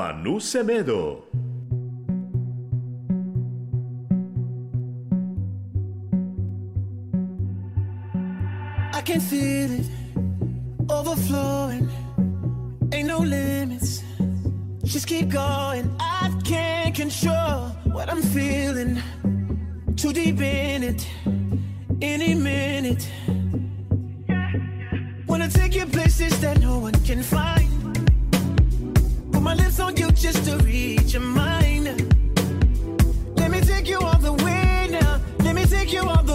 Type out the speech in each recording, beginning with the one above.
Manu Cemedo. I can feel it overflowing. Ain't no limits. Just keep going. I can't control what I'm feeling. Too deep in it. Any minute. Wanna take you places that no one can find. My lips on you just to reach your mind. Let me take you all the way now. Let me take you all the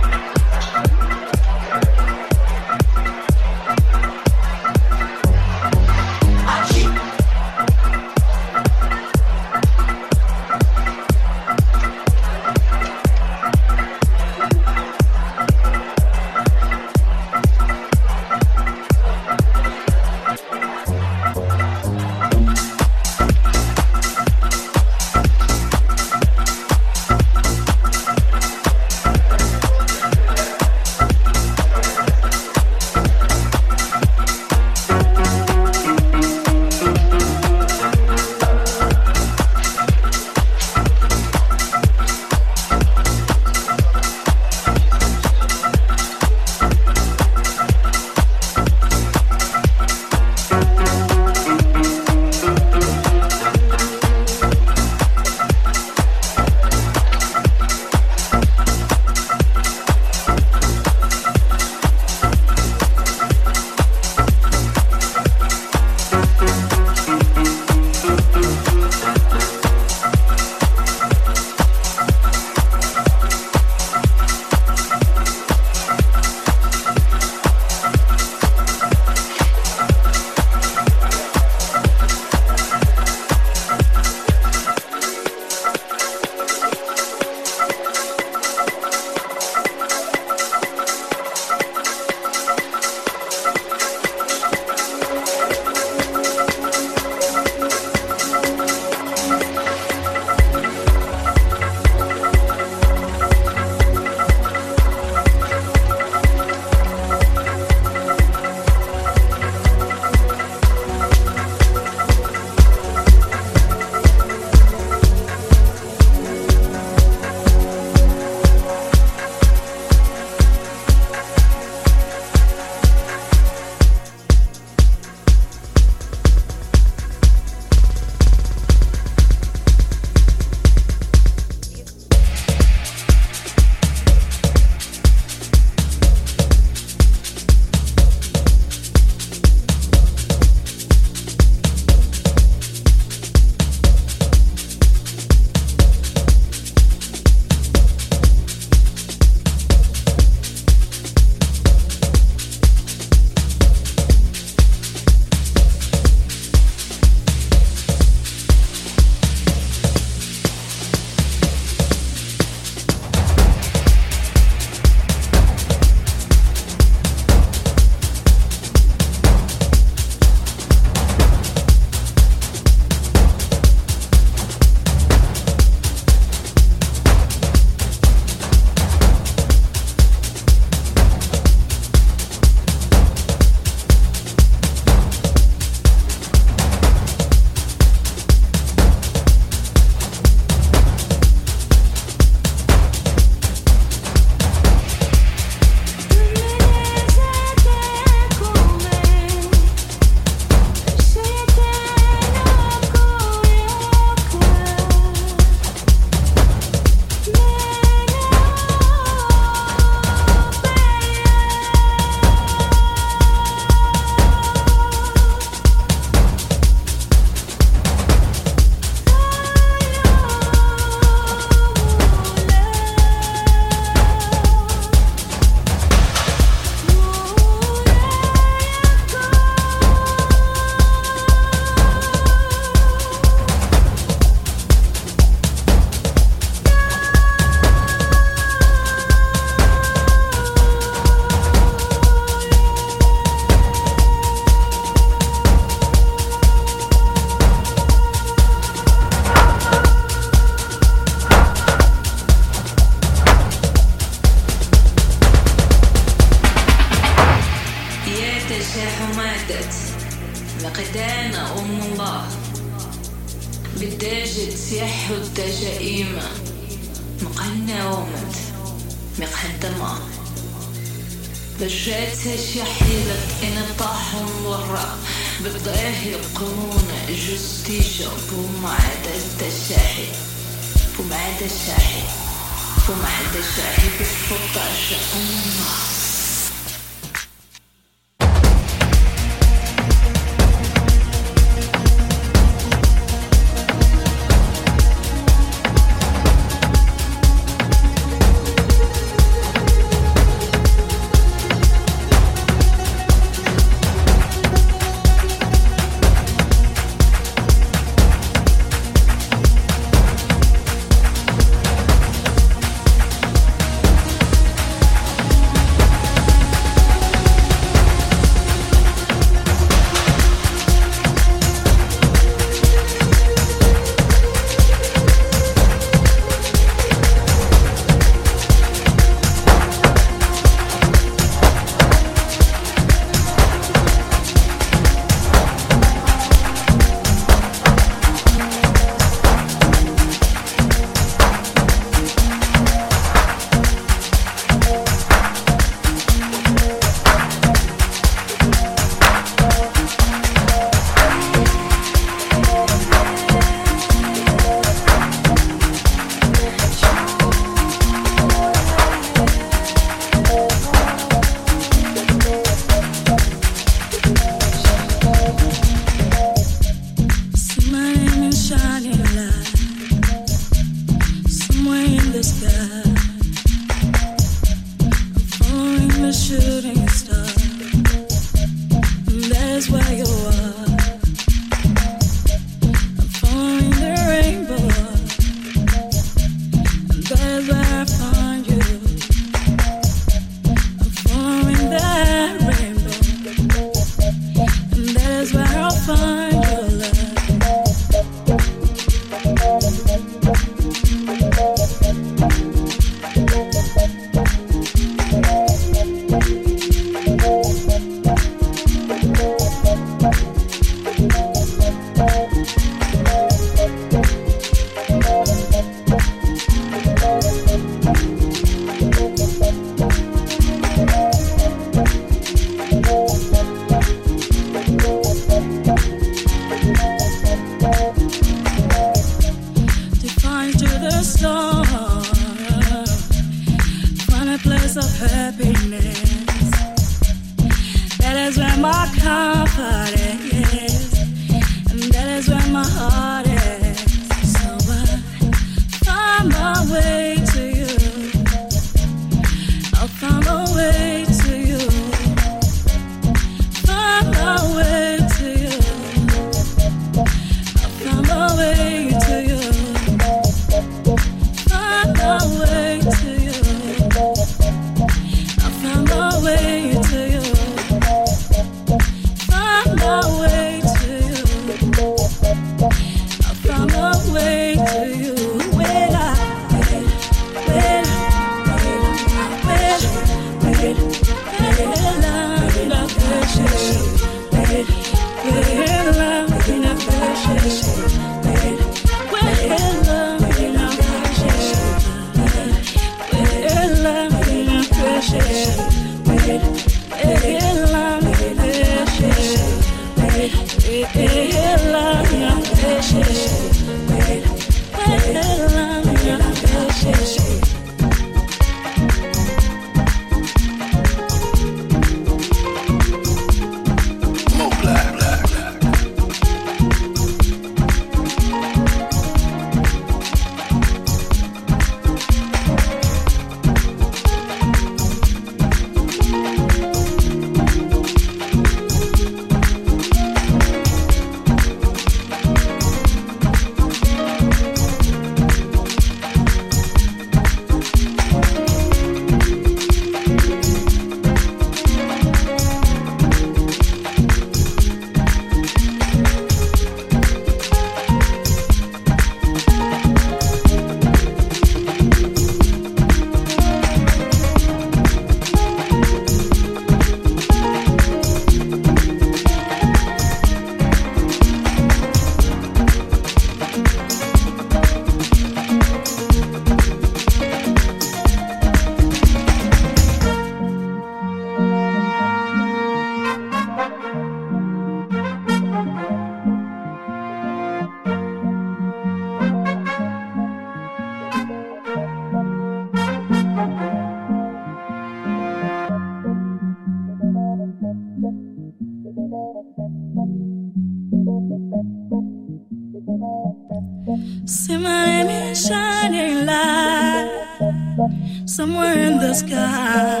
somewhere in the sky,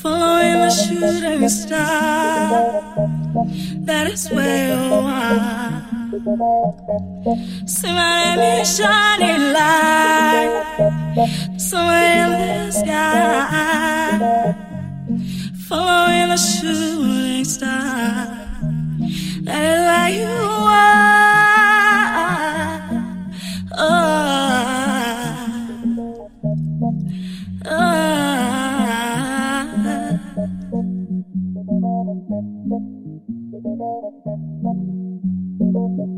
following the shooting star. That is where you are. See my name is shining light, somewhere in the sky, following the shooting star. That is where you are.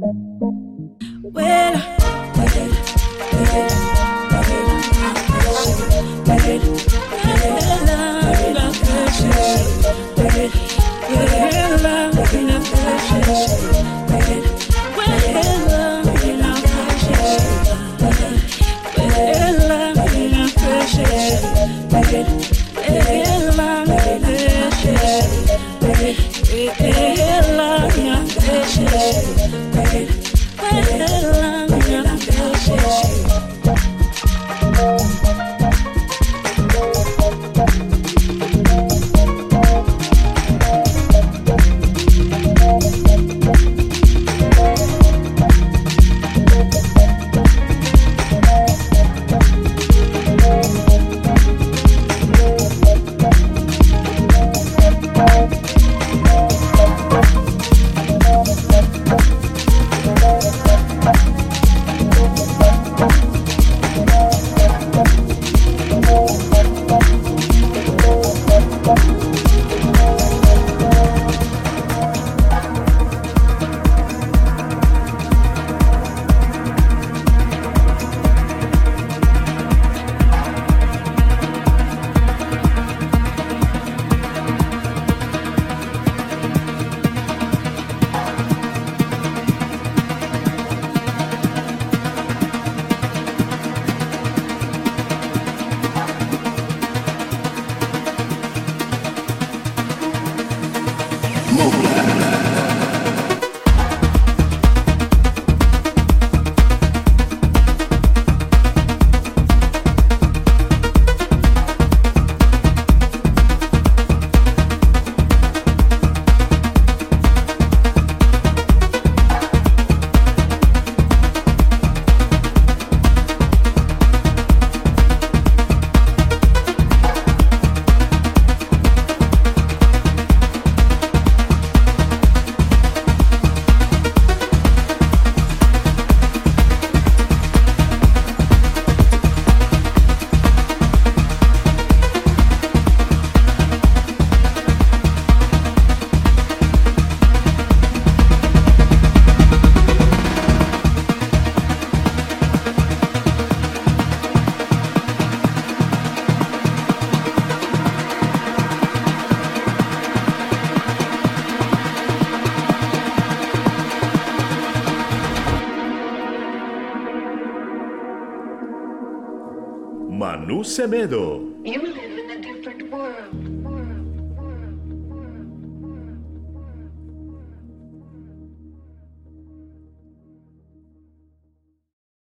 Semedo. You live